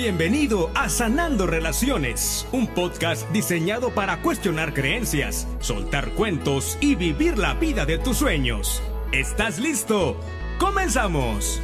Bienvenido a Sanando Relaciones, un podcast diseñado para cuestionar creencias, soltar cuentos y vivir la vida de tus sueños. ¿Estás listo? ¡Comenzamos!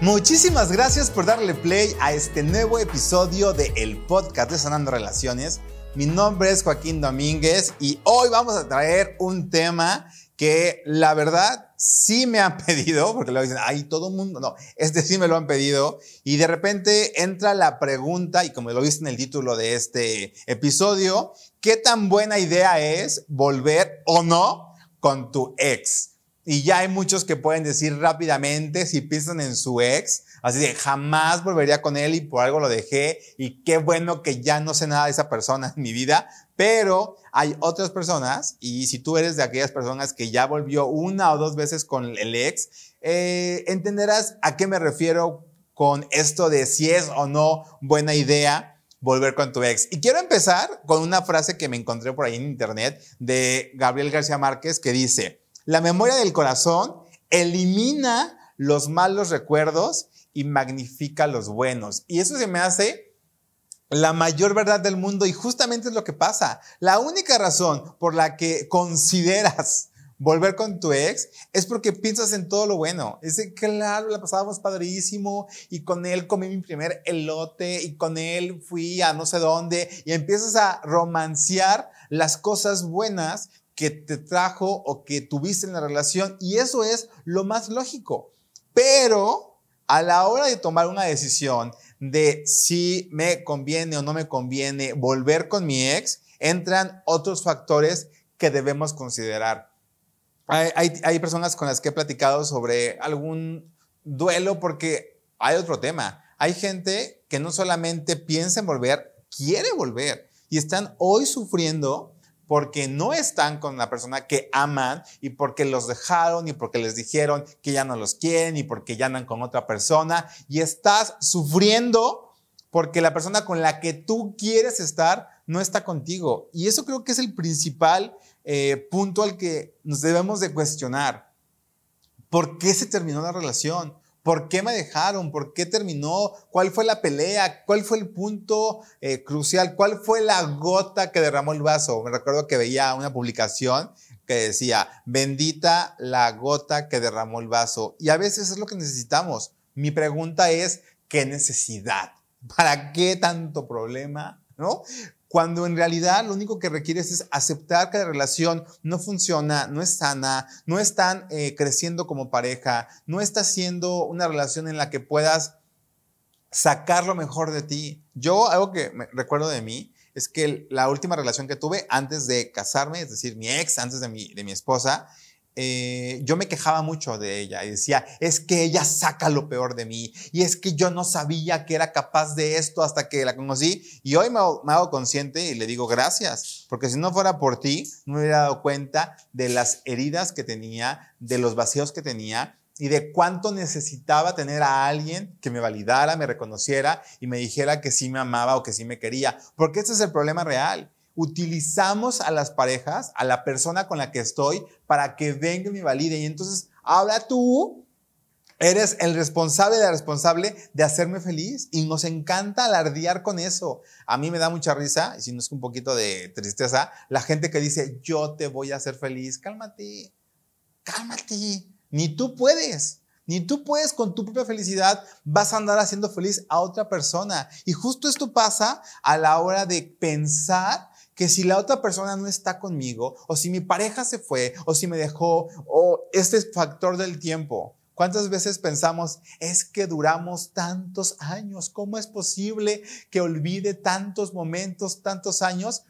Muchísimas gracias por darle play a este nuevo episodio de el podcast de Sanando Relaciones. Mi nombre es Joaquín Domínguez y hoy vamos a traer un tema que la verdad sí me han pedido, porque lo dicen, ay, todo el mundo, no, este sí me lo han pedido, y de repente entra la pregunta, y como lo viste en el título de este episodio, ¿qué tan buena idea es volver o no con tu ex? Y ya hay muchos que pueden decir rápidamente, si piensan en su ex, así de jamás volvería con él y por algo lo dejé y qué bueno que ya no sé nada de esa persona en mi vida, pero hay otras personas y si tú eres de aquellas personas que ya volvió una o dos veces con el ex, eh, entenderás a qué me refiero con esto de si es o no buena idea volver con tu ex. Y quiero empezar con una frase que me encontré por ahí en internet de Gabriel García Márquez que dice, la memoria del corazón elimina los malos recuerdos y magnifica los buenos. Y eso se me hace la mayor verdad del mundo y justamente es lo que pasa. La única razón por la que consideras volver con tu ex es porque piensas en todo lo bueno. Es de, claro, la pasábamos padrísimo y con él comí mi primer elote y con él fui a no sé dónde y empiezas a romancear las cosas buenas que te trajo o que tuviste en la relación y eso es lo más lógico. Pero a la hora de tomar una decisión de si me conviene o no me conviene volver con mi ex, entran otros factores que debemos considerar. Hay, personas con las que he platicado sobre algún duelo porque hay otro tema. Hay gente que no solamente piensa en volver, quiere volver y están hoy sufriendo porque no están con la persona que aman y porque los dejaron y porque les dijeron que ya no los quieren y porque ya andan con otra persona y estás sufriendo porque la persona con la que tú quieres estar no está contigo. Y eso creo que es el principal eh, punto al que nos debemos de cuestionar. ¿Por qué se terminó la relación? ¿Por qué me dejaron? ¿Por qué terminó? ¿Cuál fue la pelea? ¿Cuál fue el punto eh, crucial? ¿Cuál fue la gota que derramó el vaso? Me recuerdo que veía una publicación que decía, bendita la gota que derramó el vaso. Y a veces es lo que necesitamos. Mi pregunta es, ¿qué necesidad? ¿Para qué tanto problema? ¿No? Cuando en realidad lo único que requieres es aceptar que la relación no funciona, no es sana, no están eh, creciendo como pareja, no está siendo una relación en la que puedas sacar lo mejor de ti. Yo, algo que me recuerdo de mí, es que la última relación que tuve antes de casarme, es decir, mi ex, antes de mi, de mi esposa, eh, yo me quejaba mucho de ella y decía, es que ella saca lo peor de mí y es que yo no sabía que era capaz de esto hasta que la conocí y hoy me, me hago consciente y le digo gracias, porque si no fuera por ti, no me hubiera dado cuenta de las heridas que tenía, de los vacíos que tenía y de cuánto necesitaba tener a alguien que me validara, me reconociera y me dijera que sí me amaba o que sí me quería, porque ese es el problema real utilizamos a las parejas, a la persona con la que estoy, para que venga y me valide. Y entonces, ahora tú eres el responsable la responsable de hacerme feliz y nos encanta alardear con eso. A mí me da mucha risa, y si no es un poquito de tristeza, la gente que dice, yo te voy a hacer feliz. Cálmate, cálmate. Ni tú puedes. Ni tú puedes con tu propia felicidad, vas a andar haciendo feliz a otra persona. Y justo esto pasa a la hora de pensar que si la otra persona no está conmigo, o si mi pareja se fue, o si me dejó, o este factor del tiempo. ¿Cuántas veces pensamos, es que duramos tantos años? ¿Cómo es posible que olvide tantos momentos, tantos años?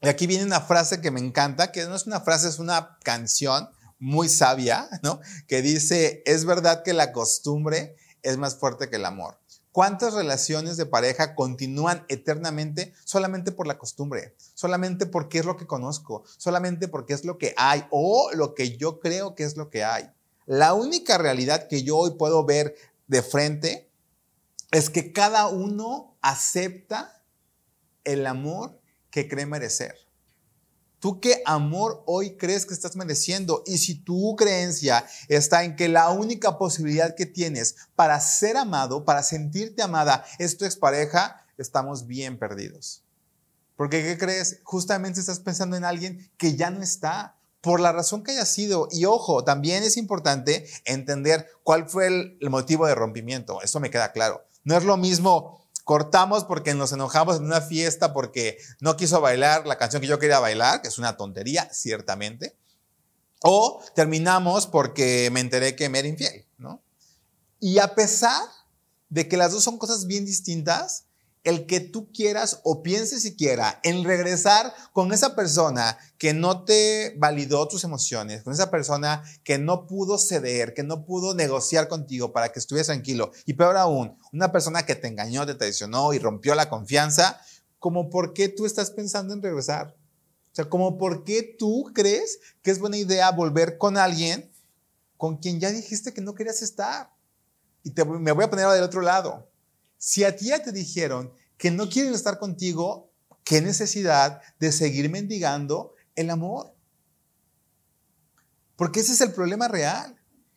Y aquí viene una frase que me encanta, que no es una frase, es una canción muy sabia, ¿no? Que dice, es verdad que la costumbre es más fuerte que el amor. ¿Cuántas relaciones de pareja continúan eternamente solamente por la costumbre? Solamente porque es lo que conozco, solamente porque es lo que hay o lo que yo creo que es lo que hay. La única realidad que yo hoy puedo ver de frente es que cada uno acepta el amor que cree merecer. ¿Tú qué amor hoy crees que estás mereciendo? Y si tu creencia está en que la única posibilidad que tienes para ser amado, para sentirte amada, es tu expareja, estamos bien perdidos. Porque, ¿qué crees? Justamente estás pensando en alguien que ya no está, por la razón que haya sido. Y ojo, también es importante entender cuál fue el, motivo de rompimiento. Eso me queda claro. No es lo mismo cortamos porque nos enojamos en una fiesta porque no quiso bailar la canción que yo quería bailar, que es una tontería, ciertamente. O terminamos porque me enteré que me era infiel, ¿no? Y a pesar de que las dos son cosas bien distintas, el que tú quieras o pienses siquiera en regresar con esa persona que no te validó tus emociones, con esa persona que no pudo ceder, que no pudo negociar contigo para que estuvieras tranquilo, y peor aún, una persona que te engañó, te traicionó y rompió la confianza, como por qué tú estás pensando en regresar. O sea, como por qué tú crees que es buena idea volver con alguien con quien ya dijiste que no querías estar. Y te, me voy a poner del otro lado. Si a ti ya te dijeron que no quieren estar contigo, ¿qué necesidad de seguir mendigando el amor? Porque ese es el problema real,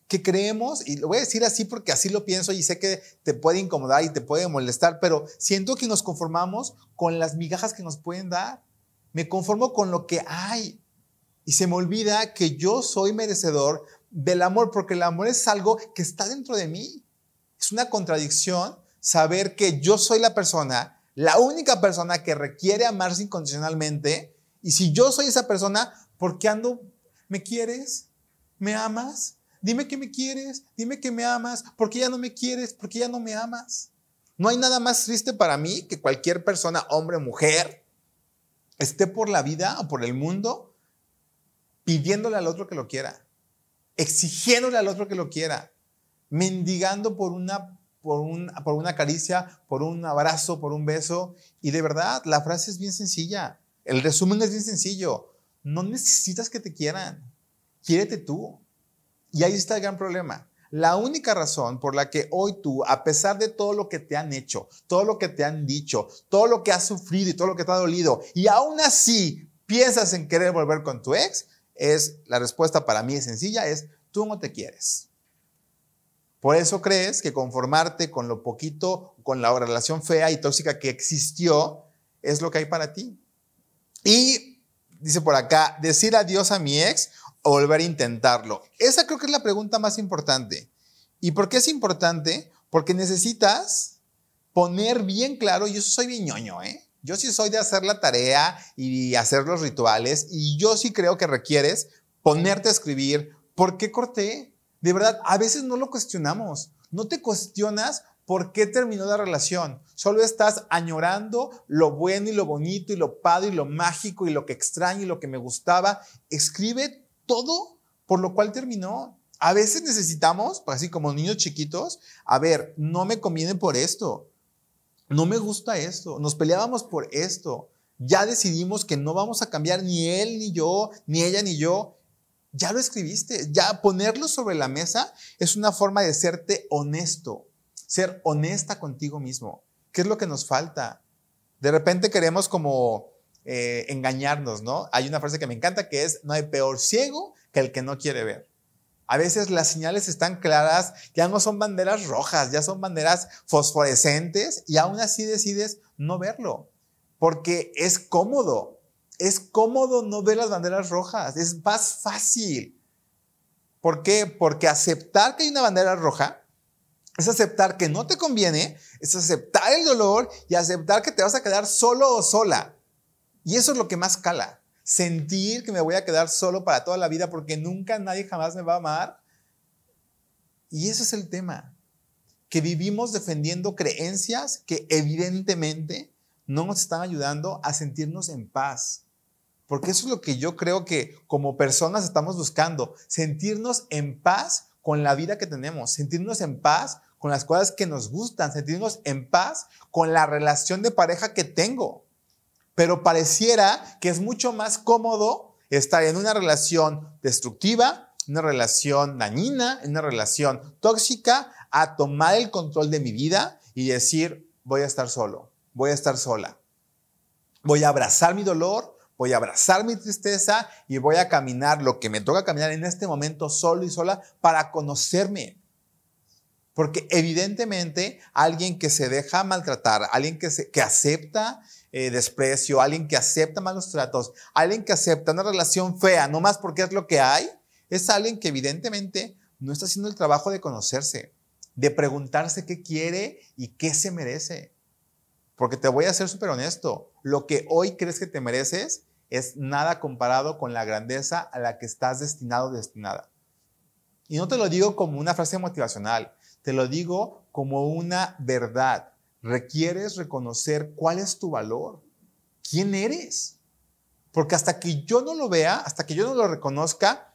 que creemos, y lo voy a decir así porque así lo pienso y sé que te puede incomodar y te puede molestar, pero siento que nos conformamos con las migajas que nos pueden dar. Me conformo con lo que hay y se me olvida que yo soy merecedor del amor, porque el amor es algo que está dentro de mí. Es una contradicción saber que yo soy la persona, la única persona que requiere amarse incondicionalmente. Y si yo soy esa persona, ¿por qué ando? ¿Me quieres? ¿Me amas? Dime que me quieres, dime que me amas. ¿Por qué ya no me quieres? ¿Por qué ya no me amas? No hay nada más triste para mí que cualquier persona, hombre o mujer, esté por la vida o por el mundo pidiéndole al otro que lo quiera, exigiéndole al otro que lo quiera, mendigando por una por, por una caricia, por un abrazo, por un beso. Y de verdad, la frase es bien sencilla. El resumen es bien sencillo. No necesitas que te quieran. Quiérete tú. Y ahí está el gran problema. La única razón por la que hoy tú, a pesar de todo lo que te han hecho, todo lo que te han dicho, todo lo que has sufrido y todo lo que te ha dolido, y aún así piensas en querer volver con tu ex, es la respuesta para mí es sencilla, es tú no te quieres. Por eso crees que conformarte con lo poquito, con la relación fea y tóxica que existió, es lo que hay para ti. Y dice por acá, decir adiós a mi ex o volver a intentarlo. Esa creo que es la pregunta más importante. ¿Y por qué es importante? Porque necesitas poner bien claro, yo soy bien ¿eh? Yo sí soy de hacer la tarea y hacer los rituales, y yo sí creo que requieres ponerte a escribir, ¿por qué corté? De verdad, a veces no lo cuestionamos. No te cuestionas por qué terminó la relación. Solo estás añorando lo bueno y lo bonito y lo padre y lo mágico y lo que extraño y lo que me gustaba. Escribe todo por lo cual terminó. A veces necesitamos, así como niños chiquitos, a ver, no me conviene por esto. No me gusta esto. Nos peleábamos por esto. Ya decidimos que no vamos a cambiar ni él, ni yo, ni ella, ni yo ya lo escribiste, ya ponerlo sobre la mesa es una forma de serte honesto, ser honesta contigo mismo. ¿Qué es lo que nos falta? De repente queremos como eh, engañarnos, ¿no? Hay una frase que me encanta que es, no hay peor ciego que el que no quiere ver. A veces las señales están claras, ya no son banderas rojas, ya son banderas fosforescentes y aún así decides no verlo, porque es cómodo, es cómodo no ver las banderas rojas, es más fácil. ¿Por qué? Porque aceptar que hay una bandera roja es aceptar que no te conviene, es aceptar el dolor y aceptar que te vas a quedar solo o sola. Y eso es lo que más cala. Sentir que me voy a quedar solo para toda la vida porque nunca nadie jamás me va a amar. Y ese es el tema. Que vivimos defendiendo creencias que evidentemente no nos están ayudando a sentirnos en paz. Porque eso es lo que yo creo que como personas estamos buscando, sentirnos en paz con la vida que tenemos, sentirnos en paz con las cosas que nos gustan, sentirnos en paz con la relación de pareja que tengo. Pero pareciera que es mucho más cómodo estar en una relación destructiva, una relación dañina, una relación tóxica, a tomar el control de mi vida y decir, voy a estar solo, voy a estar sola. Voy a abrazar mi dolor, voy a abrazar mi tristeza y voy a caminar lo que me toca caminar en este momento solo y sola para conocerme. Porque evidentemente alguien que se deja maltratar, alguien que, se, que acepta eh, desprecio, alguien que acepta malos tratos, alguien que acepta una relación fea, no más porque es lo que hay, es alguien que evidentemente no está haciendo el trabajo de conocerse, de preguntarse qué quiere y qué se merece. Porque te voy a ser súper honesto, lo que hoy crees que te mereces es nada comparado con la grandeza a la que estás destinado o destinada. Y no te lo digo como una frase motivacional, te lo digo como una verdad. Requieres reconocer cuál es tu valor, quién eres. Porque hasta que yo no lo vea, hasta que yo no lo reconozca,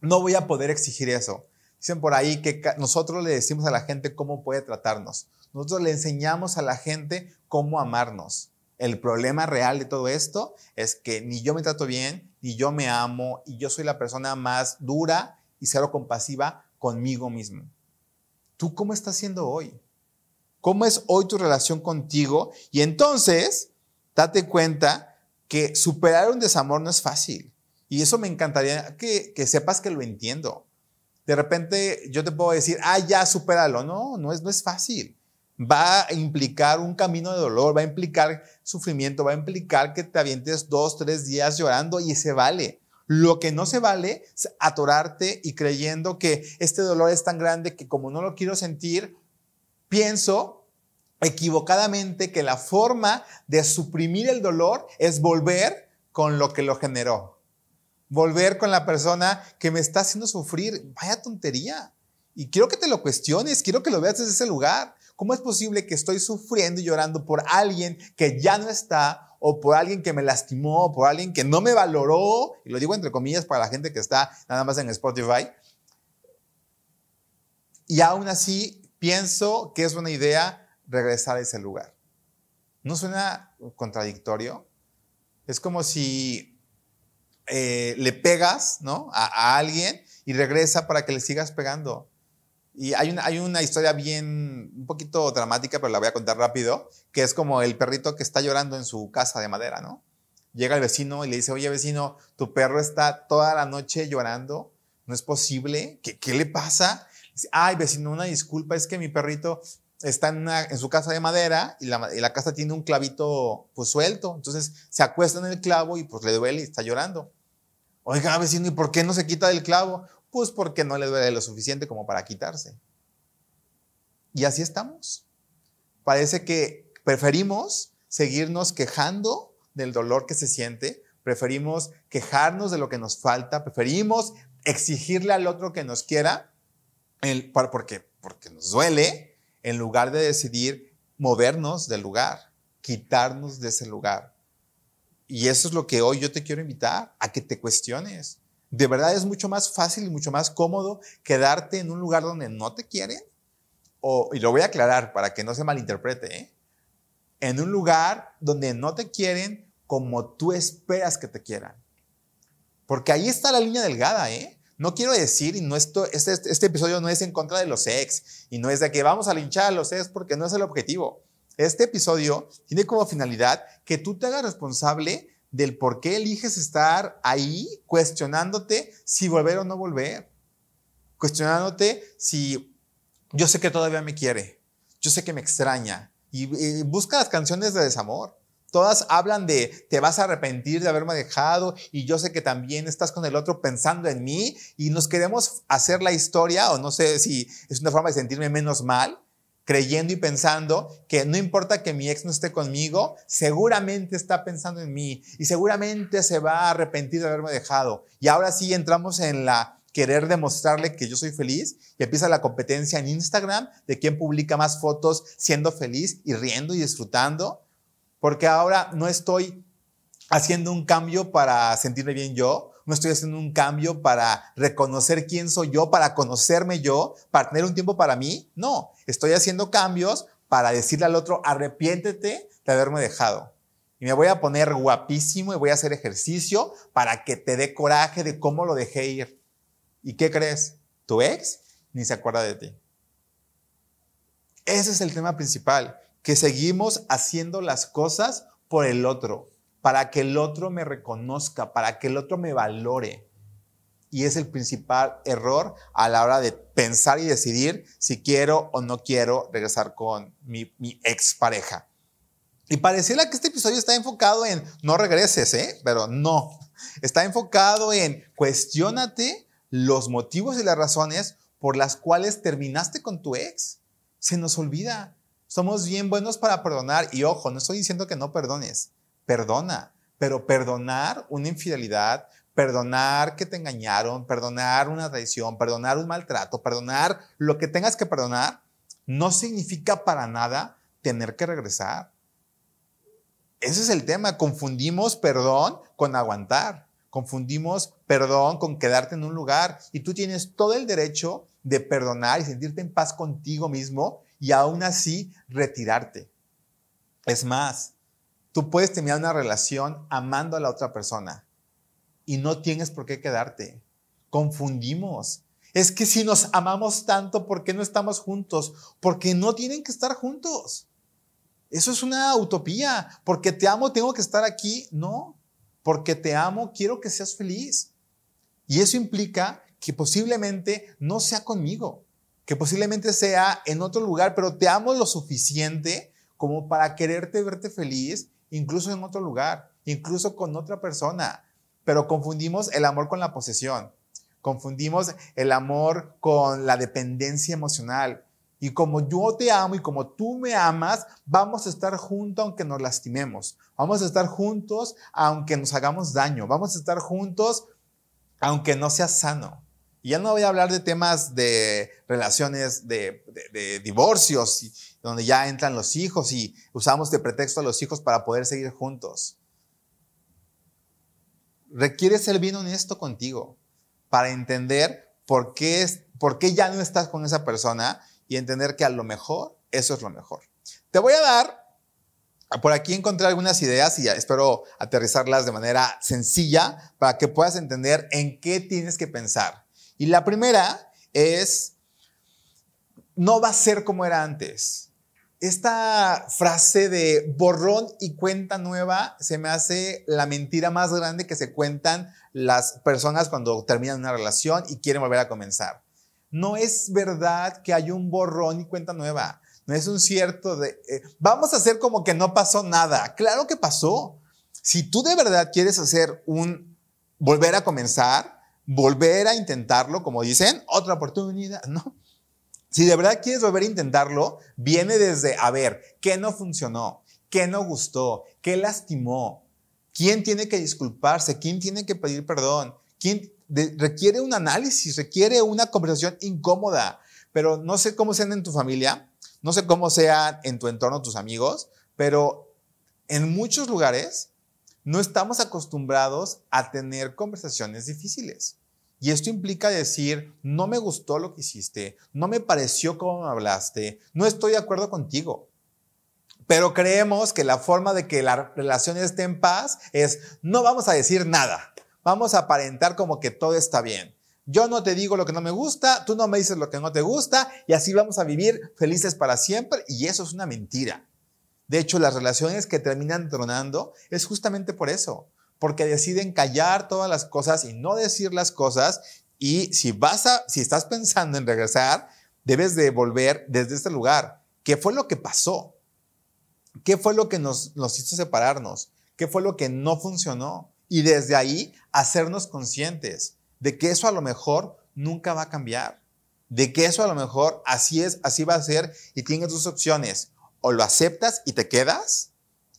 no voy a poder exigir eso. Dicen por ahí que nosotros le decimos a la gente cómo puede tratarnos. Nosotros le enseñamos a la gente cómo amarnos. El problema real de todo esto es que ni yo me trato bien, ni yo me amo, y yo soy la persona más dura y cero compasiva conmigo mismo. ¿Tú cómo estás siendo hoy? ¿Cómo es hoy tu relación contigo? Y entonces, date cuenta que superar un desamor no es fácil. Y eso me encantaría que, sepas que lo entiendo. De repente yo te puedo decir, ah, ya, supéralo. No, no es, no es fácil va a implicar un camino de dolor, va a implicar sufrimiento, va a implicar que te avientes dos, tres días llorando y se vale. Lo que no se vale es atorarte y creyendo que este dolor es tan grande que como no lo quiero sentir, pienso equivocadamente que la forma de suprimir el dolor es volver con lo que lo generó. Volver con la persona que me está haciendo sufrir. Vaya tontería. Y quiero que te lo cuestiones, quiero que lo veas desde ese lugar. ¿Cómo es posible que estoy sufriendo y llorando por alguien que ya no está o por alguien que me lastimó o por alguien que no me valoró? Y lo digo entre comillas para la gente que está nada más en Spotify. Y aún así pienso que es una idea regresar a ese lugar. ¿No suena contradictorio? Es como si eh, le pegas ¿no? a alguien y regresa para que le sigas pegando. Y hay una, hay una historia bien, un poquito dramática, pero la voy a contar rápido, que es como el perrito que está llorando en su casa de madera, ¿no? Llega el vecino y le dice, oye vecino, tu perro está toda la noche llorando, no es posible, ¿qué, qué le pasa? Dice, Ay, vecino, una disculpa, es que mi perrito está en, en su casa de madera y la, y la, casa tiene un clavito pues suelto, entonces se acuesta en el clavo y pues le duele y está llorando. Oiga, vecino, ¿y por qué no se quita del clavo? Pues porque no le duele lo suficiente como para quitarse. Y así estamos. Parece que preferimos seguirnos quejando del dolor que se siente, preferimos quejarnos de lo que nos falta, preferimos exigirle al otro que nos quiera, porque, porque nos duele, en lugar de decidir movernos del lugar, quitarnos de ese lugar. Y eso es lo que hoy yo te quiero invitar, a que te cuestiones. De verdad es mucho más fácil y mucho más cómodo quedarte en un lugar donde no te quieren. O, y lo voy a aclarar para que no se malinterprete, ¿eh? en un lugar donde no te quieren como tú esperas que te quieran. Porque ahí está la línea delgada, ¿eh? No quiero decir, y no esto, este, este episodio no es en contra de los ex, y no es de que vamos a linchar a los ex porque no es el objetivo. Este episodio tiene como finalidad que tú te hagas responsable del por qué eliges estar ahí cuestionándote si volver o no volver. Cuestionándote si yo sé que todavía me quiere, yo sé que me extraña. Y, busca las canciones de desamor. Todas hablan de te vas a arrepentir de haberme dejado y yo sé que también estás con el otro pensando en mí y nos queremos hacer la historia o no sé si es una forma de sentirme menos mal creyendo y pensando que no importa que mi ex no esté conmigo, seguramente está pensando en mí y seguramente se va a arrepentir de haberme dejado. Y ahora sí entramos en la querer demostrarle que yo soy feliz y empieza la competencia en Instagram de quién publica más fotos siendo feliz y riendo y disfrutando, porque ahora no estoy haciendo un cambio para sentirme bien yo, no estoy haciendo un cambio para reconocer quién soy yo, para conocerme yo, para tener un tiempo para mí. No, estoy haciendo cambios para decirle al otro, arrepiéntete de haberme dejado. Y me voy a poner guapísimo y voy a hacer ejercicio para que te dé coraje de cómo lo dejé ir. ¿Y qué crees? Tu ex ni se acuerda de ti. Ese es el tema principal, que seguimos haciendo las cosas por el otro para que el otro me reconozca, para que el otro me valore. Y es el principal error a la hora de pensar y decidir si quiero o no quiero regresar con mi, mi expareja. Y pareciera que este episodio está enfocado en no regreses, ¿eh? Pero no. Está enfocado en cuestionate los motivos y las razones por las cuales terminaste con tu ex. Se nos olvida. Somos bien buenos para perdonar. Y ojo, no estoy diciendo que no perdones. Perdona. Pero perdonar una infidelidad, perdonar que te engañaron, perdonar una traición, perdonar un maltrato, perdonar lo que tengas que perdonar, no significa para nada tener que regresar. Ese es el tema. Confundimos perdón con aguantar. Confundimos perdón con quedarte en un lugar. Y tú tienes todo el derecho de perdonar y sentirte en paz contigo mismo y aún así retirarte. Es más, tú puedes terminar una relación amando a la otra persona y no tienes por qué quedarte. Confundimos. Es que si nos amamos tanto, ¿por qué no estamos juntos? Porque no tienen que estar juntos. Eso es una utopía. Porque te amo, tengo que estar aquí. No. Porque te amo, quiero que seas feliz. Y eso implica que posiblemente no sea conmigo, que posiblemente sea en otro lugar, pero te amo lo suficiente como para quererte verte feliz, incluso en otro lugar, incluso con otra persona. Pero confundimos el amor con la posesión, confundimos el amor con la dependencia emocional, y como yo te amo y como tú me amas, vamos a estar juntos aunque nos lastimemos. Vamos a estar juntos aunque nos hagamos daño. Vamos a estar juntos aunque no sea sano. Y ya no voy a hablar de temas de relaciones, de, divorcios, donde ya entran los hijos y usamos de pretexto a los hijos para poder seguir juntos. Requiere ser bien honesto contigo para entender por qué, por qué ya no estás con esa persona y entender que a lo mejor eso es lo mejor. Te voy a dar, por aquí encontré algunas ideas y espero aterrizarlas de manera sencilla para que puedas entender en qué tienes que pensar. Y la primera es, no va a ser como era antes. Esta frase de borrón y cuenta nueva se me hace la mentira más grande que se cuentan las personas cuando terminan una relación y quieren volver a comenzar. No es verdad que hay un borrón y cuenta nueva. No es un cierto de, eh, vamos a hacer como que no pasó nada. Claro que pasó. Si tú de verdad quieres hacer un, volver a comenzar, volver a intentarlo, como dicen, otra oportunidad, ¿no? Si de verdad quieres volver a intentarlo, viene desde, a ver, ¿qué no funcionó? ¿Qué no gustó? ¿Qué lastimó? ¿Quién tiene que disculparse? ¿Quién tiene que pedir perdón? ¿Quién, requiere un análisis, requiere una conversación incómoda, pero no sé cómo sean en tu familia, no sé cómo sean en tu entorno tus amigos, pero en muchos lugares no estamos acostumbrados a tener conversaciones difíciles. Y esto implica decir, no me gustó lo que hiciste, no me pareció como me hablaste, no estoy de acuerdo contigo. Pero creemos que la forma de que la relación esté en paz es, no vamos a decir nada. Vamos a aparentar como que todo está bien. Yo no te digo lo que no me gusta, tú no me dices lo que no te gusta y así vamos a vivir felices para siempre y eso es una mentira. De hecho, las relaciones que terminan tronando es justamente por eso, porque deciden callar todas las cosas y no decir las cosas y si vas a si estás pensando en regresar, debes de volver desde este lugar. ¿Qué fue lo que pasó? ¿Qué fue lo que nos, hizo separarnos? ¿Qué fue lo que no funcionó? Y desde ahí hacernos conscientes de que eso a lo mejor nunca va a cambiar, de que eso a lo mejor así es, así va a ser y tienes dos opciones, o lo aceptas y te quedas,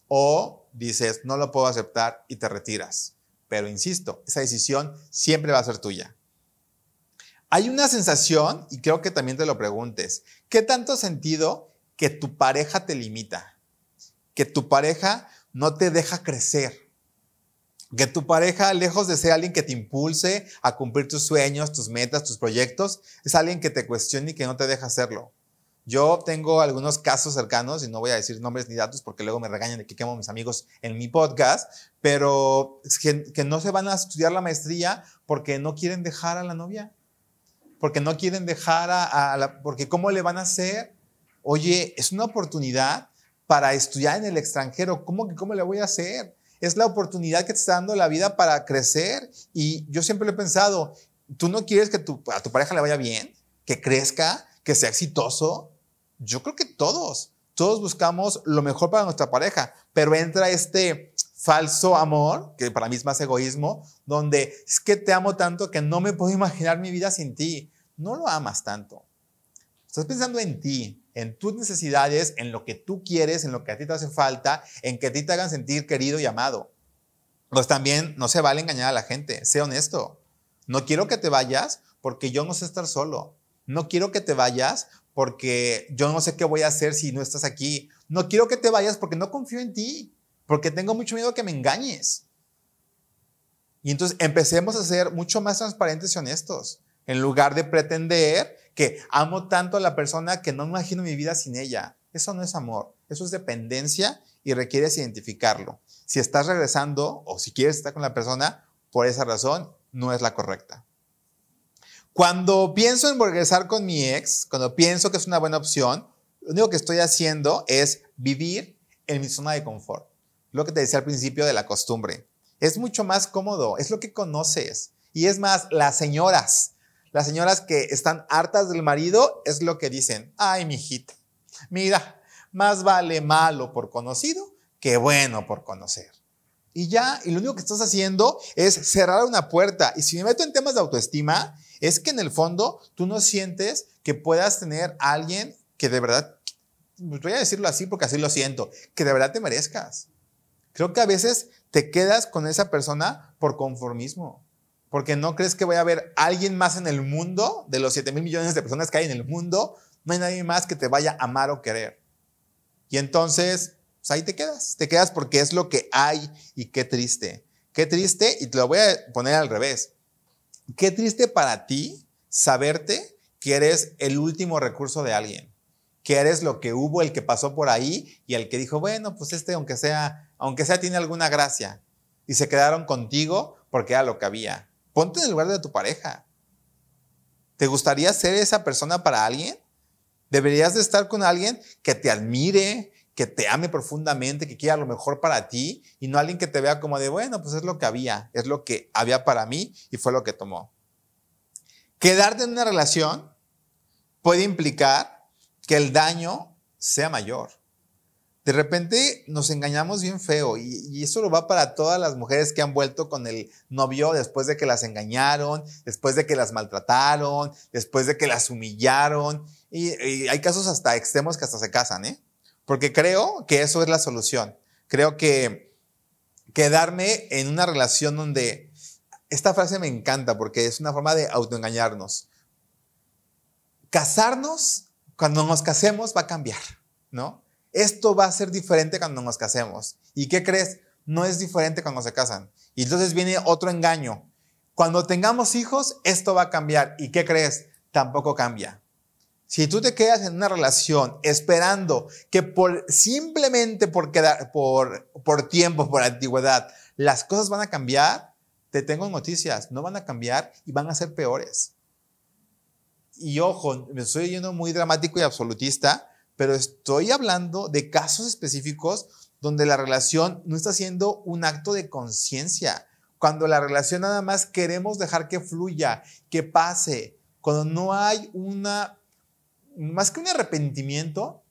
o dices, no lo puedo aceptar y te retiras. Pero insisto, esa decisión siempre va a ser tuya. Hay una sensación, y creo que también te lo preguntes, ¿qué tanto sentido que tu pareja te limita? Que tu pareja no te deja crecer que tu pareja, lejos de ser alguien que te impulse a cumplir tus sueños, tus metas, tus proyectos, es alguien que te cuestione y que no te deja hacerlo. Yo tengo algunos casos cercanos, y no voy a decir nombres ni datos porque luego me regañan de que quemo a mis amigos en mi podcast, pero que, que no se van a estudiar la maestría porque no quieren dejar a la novia, porque no quieren dejar a, a la, porque ¿cómo le van a hacer? Oye, es una oportunidad para estudiar en el extranjero, ¿cómo que cómo le voy a hacer? es la oportunidad que te está dando la vida para crecer. Y yo siempre lo he pensado, tú no quieres que tu, a tu pareja le vaya bien, que crezca, que sea exitoso. Yo creo que todos, todos buscamos lo mejor para nuestra pareja, pero entra este falso amor, que para mí es más egoísmo, donde es que te amo tanto que no me puedo imaginar mi vida sin ti. No lo amas tanto. Estás pensando en ti, en tus necesidades, en lo que tú quieres, en lo que a ti te hace falta, en que a ti te hagan sentir querido y amado. Pues también no se vale engañar a la gente, sé honesto. No quiero que te vayas porque yo no sé estar solo. No quiero que te vayas porque yo no sé qué voy a hacer si no estás aquí. No quiero que te vayas porque no confío en ti, porque tengo mucho miedo que me engañes. Y entonces empecemos a ser mucho más transparentes y honestos, en lugar de pretender que amo tanto a la persona que no imagino mi vida sin ella. Eso no es amor, eso es dependencia y requieres identificarlo. Si estás regresando o si quieres estar con la persona, por esa razón no es la correcta. Cuando pienso en regresar con mi ex, cuando pienso que es una buena opción, lo único que estoy haciendo es vivir en mi zona de confort. Lo que te decía al principio de la costumbre. Es mucho más cómodo, es lo que conoces. Y es más, las señoras, las señoras que están hartas del marido es lo que dicen, ay, mijita, mira, más vale malo por conocido que bueno por conocer. Y ya, y lo único que estás haciendo es cerrar una puerta. Y si me meto en temas de autoestima, es que en el fondo tú no sientes que puedas tener a alguien que de verdad, voy a decirlo así porque así lo siento, que de verdad te merezcas. Creo que a veces te quedas con esa persona por conformismo porque no crees que vaya a haber alguien más en el mundo, de los 7 mil millones de personas que hay en el mundo, no hay nadie más que te vaya a amar o querer. Y entonces, pues ahí te quedas, te quedas porque es lo que hay y qué triste. Qué triste, y te lo voy a poner al revés. Qué triste para ti saberte que eres el último recurso de alguien, que eres lo que hubo, el que pasó por ahí y el que dijo, bueno, pues este, aunque sea, aunque sea, tiene alguna gracia. Y se quedaron contigo porque era lo que había. Ponte en el lugar de tu pareja. ¿Te gustaría ser esa persona para alguien? Deberías de estar con alguien que te admire, que te ame profundamente, que quiera lo mejor para ti y no alguien que te vea como de, bueno, pues es lo que había, es lo que había para mí y fue lo que tomó. Quedarte en una relación puede implicar que el daño sea mayor de repente nos engañamos bien feo y, eso lo va para todas las mujeres que han vuelto con el novio después de que las engañaron, después de que las maltrataron, después de que las humillaron y, hay casos hasta extremos que hasta se casan, ¿eh? Porque creo que eso es la solución. Creo que quedarme en una relación donde esta frase me encanta porque es una forma de autoengañarnos. Casarnos, cuando nos casemos, va a cambiar, ¿no? esto va a ser diferente cuando nos casemos. ¿Y qué crees? No es diferente cuando se casan. Y entonces viene otro engaño. Cuando tengamos hijos, esto va a cambiar. ¿Y qué crees? Tampoco cambia. Si tú te quedas en una relación esperando que por simplemente por quedar por por tiempo, por antigüedad, las cosas van a cambiar, te tengo noticias, no van a cambiar y van a ser peores. Y ojo, me estoy yendo muy dramático y absolutista, pero estoy hablando de casos específicos donde la relación no está siendo un acto de conciencia, cuando la relación nada más queremos dejar que fluya, que pase, cuando no hay una, más que un arrepentimiento,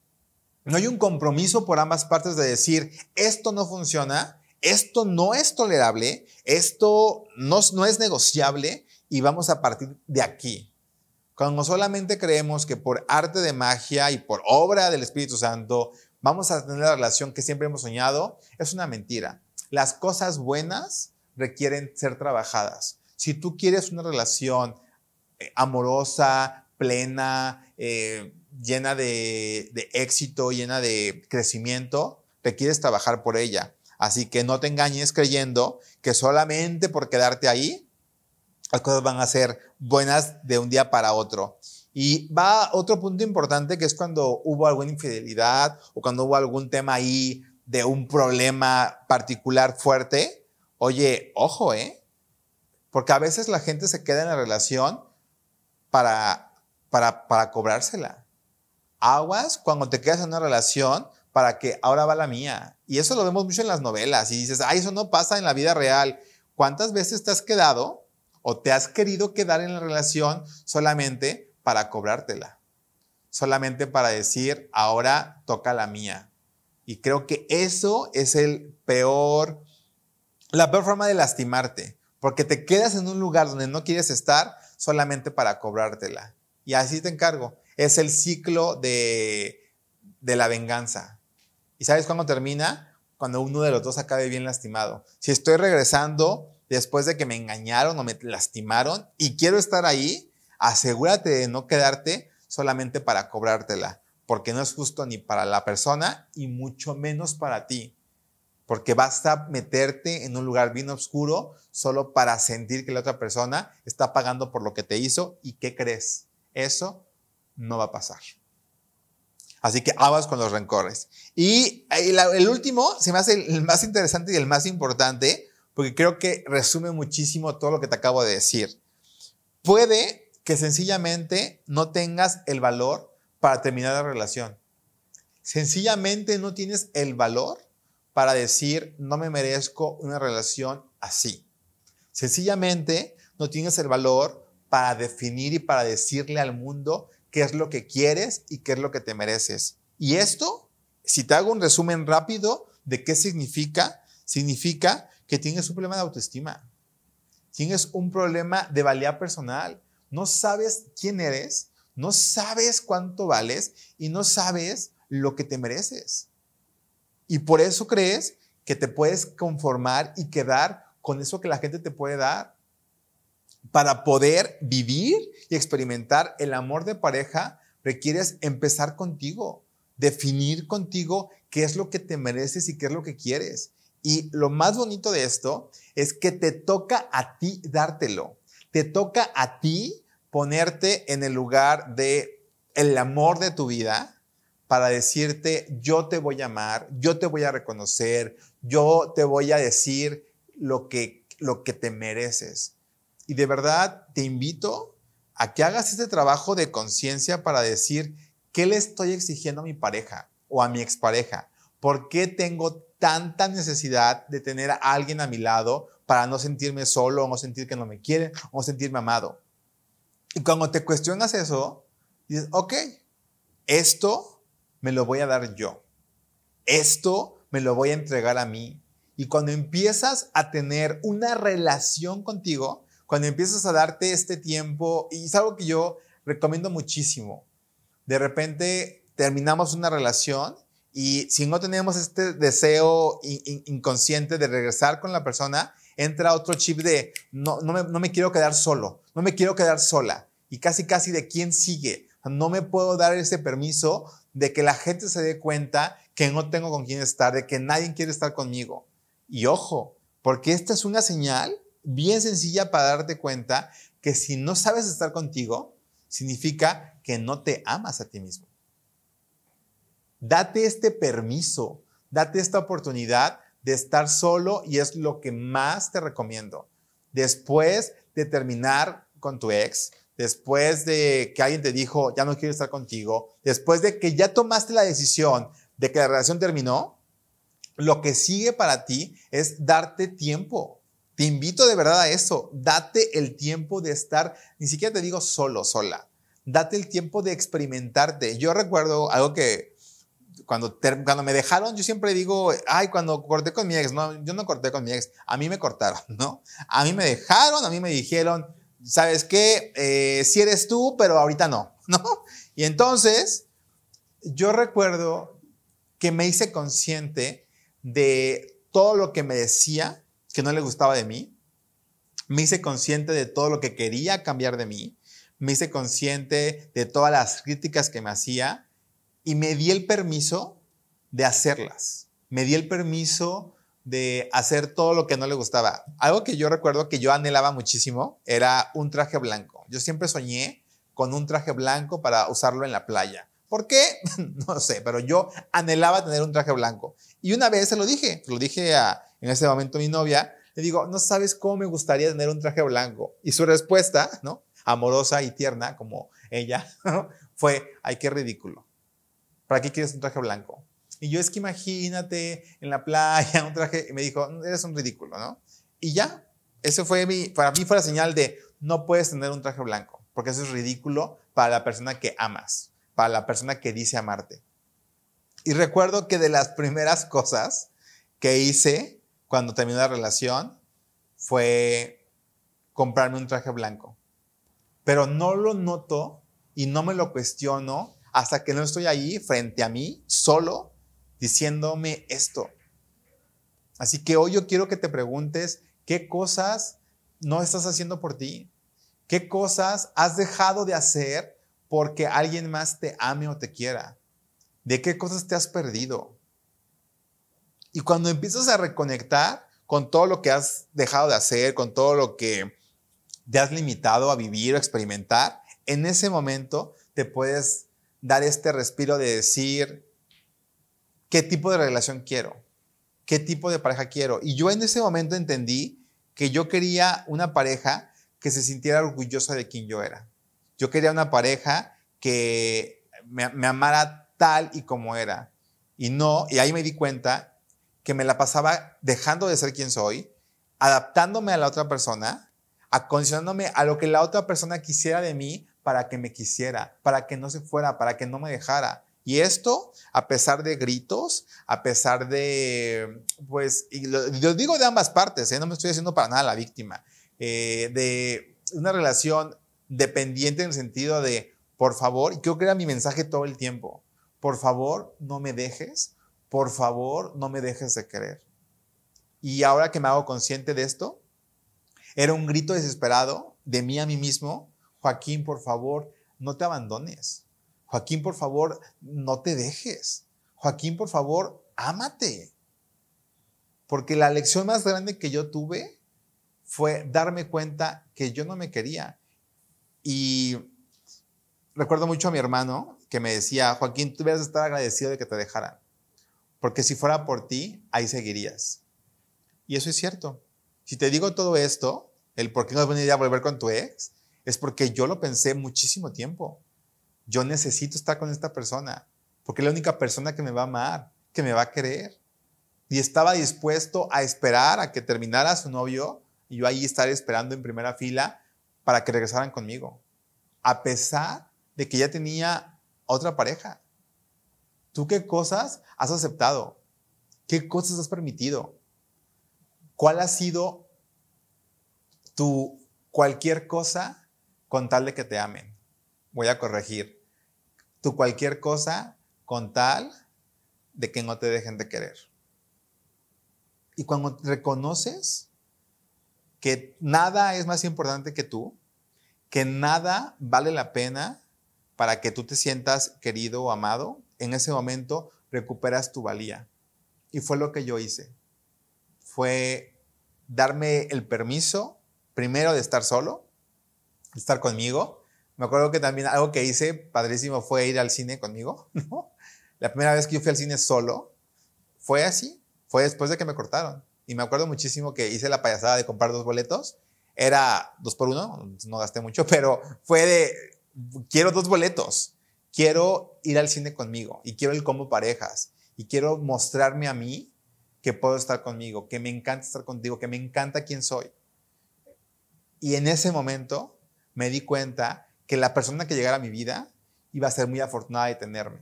no hay un compromiso por ambas partes de decir, esto no funciona, esto no es tolerable, esto no, no es negociable y vamos a partir de aquí. Cuando solamente creemos que por arte de magia y por obra del Espíritu Santo vamos a tener la relación que siempre hemos soñado, es una mentira. Las cosas buenas requieren ser trabajadas. Si tú quieres una relación eh, amorosa, plena, eh, llena de, de éxito, llena de crecimiento, requieres trabajar por ella. Así que no te engañes creyendo que solamente por quedarte ahí las cosas van a ser buenas de un día para otro. Y va otro punto importante que es cuando hubo alguna infidelidad o cuando hubo algún tema ahí de un problema particular fuerte. Oye, ojo, ¿eh? Porque a veces la gente se queda en la relación para, para, para cobrársela. Aguas cuando te quedas en una relación para que ahora va la mía. Y eso lo vemos mucho en las novelas. Y dices, ay, eso no pasa en la vida real. ¿Cuántas veces te has quedado o te has querido quedar en la relación solamente para cobrártela? Solamente para decir, ahora toca la mía. Y creo que eso es el peor, la peor forma de lastimarte, porque te quedas en un lugar donde no quieres estar solamente para cobrártela. Y así te encargo. Es el ciclo de, de la venganza. ¿Y sabes cuándo termina? Cuando uno de los dos acabe bien lastimado. Si estoy regresando después de que me engañaron o me lastimaron y quiero estar ahí, asegúrate de no quedarte solamente para cobrártela, porque no es justo ni para la persona y mucho menos para ti, porque basta meterte en un lugar bien oscuro solo para sentir que la otra persona está pagando por lo que te hizo y ¿qué crees? Eso no va a pasar. Así que aguas con los rencores. Y el último se me hace el más interesante y el más importante, porque creo que resume muchísimo todo lo que te acabo de decir. Puede que sencillamente no tengas el valor para terminar la relación. Sencillamente no tienes el valor para decir, no me merezco una relación así. Sencillamente no tienes el valor para definir y para decirle al mundo qué es lo que quieres y qué es lo que te mereces. Y esto, si te hago un resumen rápido de qué significa, significa que tienes un problema de autoestima. Tienes un problema de valía personal. No sabes quién eres, no sabes cuánto vales y no sabes lo que te mereces. Y por eso crees que te puedes conformar y quedar con eso que la gente te puede dar. Para poder vivir y experimentar el amor de pareja, requieres empezar contigo, definir contigo qué es lo que te mereces y qué es lo que quieres. Y lo más bonito de esto es que te toca a ti dártelo. Te toca a ti ponerte en el lugar de el amor de tu vida para decirte, yo te voy a amar, yo te voy a reconocer, yo te voy a decir lo que, lo que te mereces. Y de verdad te invito a que hagas este trabajo de conciencia para decir, ¿qué le estoy exigiendo a mi pareja o a mi expareja? ¿Por qué tengo tanta necesidad de tener a alguien a mi lado para no sentirme solo o no sentir que no me quieren o sentirme amado? Y cuando te cuestionas eso, dices, ok, esto me lo voy a dar yo. Esto me lo voy a entregar a mí. Y cuando empiezas a tener una relación contigo, cuando empiezas a darte este tiempo, y es algo que yo recomiendo muchísimo, de repente terminamos una relación y si no tenemos este deseo inconsciente de regresar con la persona, entra otro chip de no, no, me, no me quiero quedar solo, no me quiero quedar sola. Y casi, casi de quién sigue. No me puedo dar ese permiso de que la gente se dé cuenta que no tengo con quién estar, de que nadie quiere estar conmigo. Y ojo, porque esta es una señal bien sencilla para darte cuenta que si no sabes estar contigo, significa que no te amas a ti mismo. Date este permiso, date esta oportunidad de estar solo y es lo que más te recomiendo. Después de terminar con tu ex, después de que alguien te dijo, ya no quiero estar contigo, después de que ya tomaste la decisión de que la relación terminó, lo que sigue para ti es darte tiempo. Te invito de verdad a eso. Date el tiempo de estar, ni siquiera te digo solo, sola. Date el tiempo de experimentarte. Yo recuerdo algo que cuando, cuando me dejaron, yo siempre digo, ay, cuando corté con mi ex, no, yo no corté con mi ex, a mí me cortaron, ¿no? A mí me dejaron, a mí me dijeron, ¿sabes qué? Eh, si eres tú, pero ahorita no, ¿no? Y entonces, yo recuerdo que me hice consciente de todo lo que me decía que no le gustaba de mí, me hice consciente de todo lo que quería cambiar de mí, me hice consciente de todas las críticas que me hacía y me di el permiso de hacerlas. Me di el permiso de hacer todo lo que no le gustaba. Algo que yo recuerdo que yo anhelaba muchísimo era un traje blanco. Yo siempre soñé con un traje blanco para usarlo en la playa. ¿Por qué? no sé, pero yo anhelaba tener un traje blanco. Y una vez se lo dije, lo dije a, en ese momento a mi novia, le digo, no sabes cómo me gustaría tener un traje blanco. Y su respuesta, ¿no? Amorosa y tierna como ella, fue, ay, qué ridículo. ¿Para qué quieres un traje blanco? Y yo es que imagínate en la playa, un traje, y me dijo, eres un ridículo, ¿no? Y ya, eso fue mi, para mí fue la señal de no puedes tener un traje blanco, porque eso es ridículo para la persona que amas, para la persona que dice amarte. Y recuerdo que de las primeras cosas que hice cuando terminó la relación fue comprarme un traje blanco. Pero no lo noto y no me lo cuestiono hasta que no estoy ahí frente a mí, solo, diciéndome esto. Así que hoy yo quiero que te preguntes qué cosas no estás haciendo por ti, qué cosas has dejado de hacer porque alguien más te ame o te quiera, de qué cosas te has perdido. Y cuando empiezas a reconectar con todo lo que has dejado de hacer, con todo lo que te has limitado a vivir o experimentar, en ese momento te puedes dar este respiro de decir, ¿qué tipo de relación quiero? ¿Qué tipo de pareja quiero? Y yo en ese momento entendí que yo quería una pareja que se sintiera orgullosa de quien yo era. Yo quería una pareja que me, amara tal y como era. Y no, y ahí me di cuenta que me la pasaba dejando de ser quien soy, adaptándome a la otra persona, acondicionándome a lo que la otra persona quisiera de mí para que me quisiera, para que no se fuera, para que no me dejara. Y esto, a pesar de gritos, a pesar de, pues, y lo, digo de ambas partes, ¿eh? no me estoy haciendo para nada la víctima, eh, de una relación dependiente en el sentido de, por favor, y creo que era mi mensaje todo el tiempo, por favor, no me dejes, por favor, no me dejes de querer. Y ahora que me hago consciente de esto, era un grito desesperado de mí a mí mismo Joaquín, por favor, no te abandones. Joaquín, por favor, no te dejes. Joaquín, por favor, ámate. Porque la lección más grande que yo tuve fue darme cuenta que yo no me quería. Y recuerdo mucho a mi hermano que me decía, Joaquín, tú debes estar agradecido de que te dejaran. Porque si fuera por ti, ahí seguirías. Y eso es cierto. Si te digo todo esto, el por qué no venir a volver con tu ex, es porque yo lo pensé muchísimo tiempo. Yo necesito estar con esta persona, porque es la única persona que me va a amar, que me va a querer. Y estaba dispuesto a esperar a que terminara su novio y yo ahí estar esperando en primera fila para que regresaran conmigo, a pesar de que ya tenía otra pareja. ¿Tú qué cosas has aceptado? ¿Qué cosas has permitido? ¿Cuál ha sido tu cualquier cosa con tal de que te amen. Voy a corregir. Tu cualquier cosa con tal de que no te dejen de querer. Y cuando reconoces que nada es más importante que tú, que nada vale la pena para que tú te sientas querido o amado, en ese momento recuperas tu valía. Y fue lo que yo hice. Fue darme el permiso, primero de estar solo, estar conmigo. Me acuerdo que también algo que hice padrísimo fue ir al cine conmigo, La primera vez que yo fui al cine solo fue así, fue después de que me cortaron. Y me acuerdo muchísimo que hice la payasada de comprar dos boletos. Era dos por uno, no gasté mucho, pero fue de, quiero dos boletos, quiero ir al cine conmigo y quiero ir como parejas y quiero mostrarme a mí que puedo estar conmigo, que me encanta estar contigo, que me encanta quién soy. Y en ese momento me di cuenta que la persona que llegara a mi vida iba a ser muy afortunada de tenerme.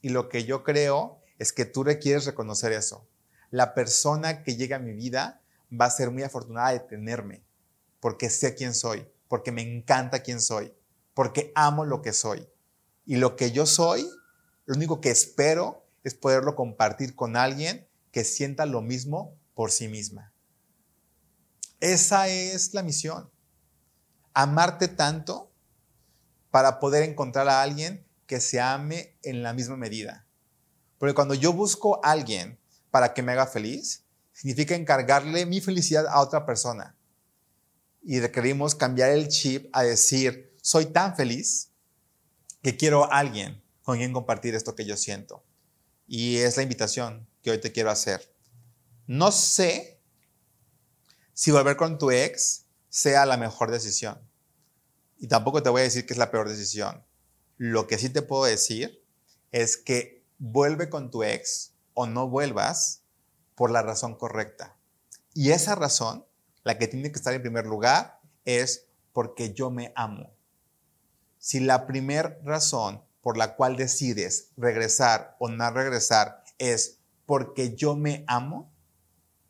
Y lo que yo creo es que tú requieres reconocer eso. La persona que llega a mi vida va a ser muy afortunada de tenerme, porque sé quién soy, porque me encanta quién soy, porque amo lo que soy. Y lo que yo soy, lo único que espero es poderlo compartir con alguien que sienta lo mismo por sí misma. Esa es la misión amarte tanto para poder encontrar a alguien que se ame en la misma medida. Porque cuando yo busco a alguien para que me haga feliz, significa encargarle mi felicidad a otra persona. Y requerimos cambiar el chip a decir, soy tan feliz que quiero a alguien con quien compartir esto que yo siento. Y es la invitación que hoy te quiero hacer. No sé si volver con tu ex sea la mejor decisión. Y tampoco te voy a decir que es la peor decisión. Lo que sí te puedo decir es que vuelve con tu ex o no vuelvas por la razón correcta. Y esa razón, la que tiene que estar en primer lugar, es porque yo me amo. Si la primera razón por la cual decides regresar o no regresar es porque yo me amo,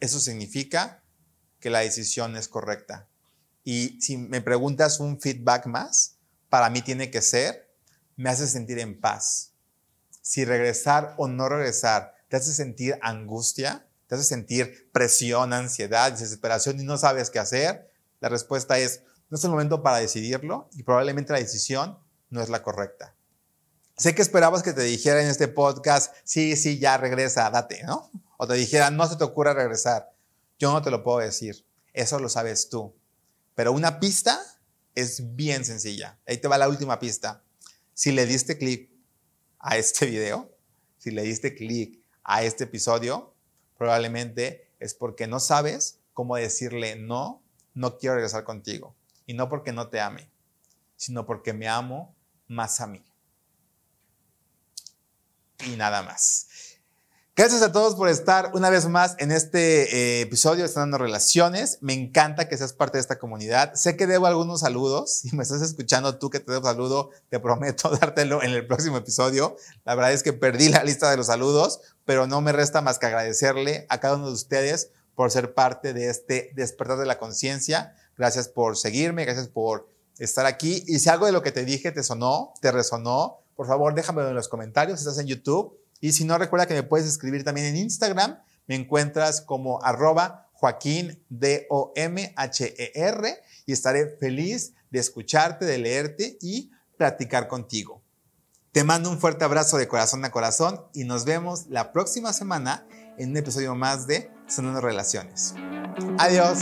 eso significa que la decisión es correcta. Y si me preguntas un feedback más, para mí tiene que ser, me hace sentir en paz. Si regresar o no regresar te hace sentir angustia, te hace sentir presión, ansiedad, desesperación y no sabes qué hacer, la respuesta es, no es el momento para decidirlo y probablemente la decisión no es la correcta. Sé que esperabas que te dijera en este podcast, sí, sí, ya regresa, date, ¿no? O te dijera, no se te ocurra regresar. Yo no te lo puedo decir, eso lo sabes tú. Pero una pista es bien sencilla. Ahí te va la última pista. Si le diste clic a este video, si le diste clic a este episodio, probablemente es porque no sabes cómo decirle no, no quiero regresar contigo. Y no porque no te ame, sino porque me amo más a mí y nada más. Gracias a todos por estar una vez más en este eh, episodio de Estando Relaciones. Me encanta que seas parte de esta comunidad. Sé que debo algunos saludos. Si me estás escuchando tú que te debo saludo, te prometo dártelo en el próximo episodio. La verdad es que perdí la lista de los saludos, pero no me resta más que agradecerle a cada uno de ustedes por ser parte de este despertar de la conciencia. Gracias por seguirme, gracias por estar aquí. Y si algo de lo que te dije te sonó, te resonó, por favor déjamelo en los comentarios si estás en YouTube. Y si no, recuerda que me puedes escribir también en Instagram. Me encuentras como arroba Joaquín D-O-M-H-E-R y estaré feliz de escucharte, de leerte y platicar contigo. Te mando un fuerte abrazo de corazón a corazón y nos vemos la próxima semana en un episodio más de Sonando Relaciones. Adiós.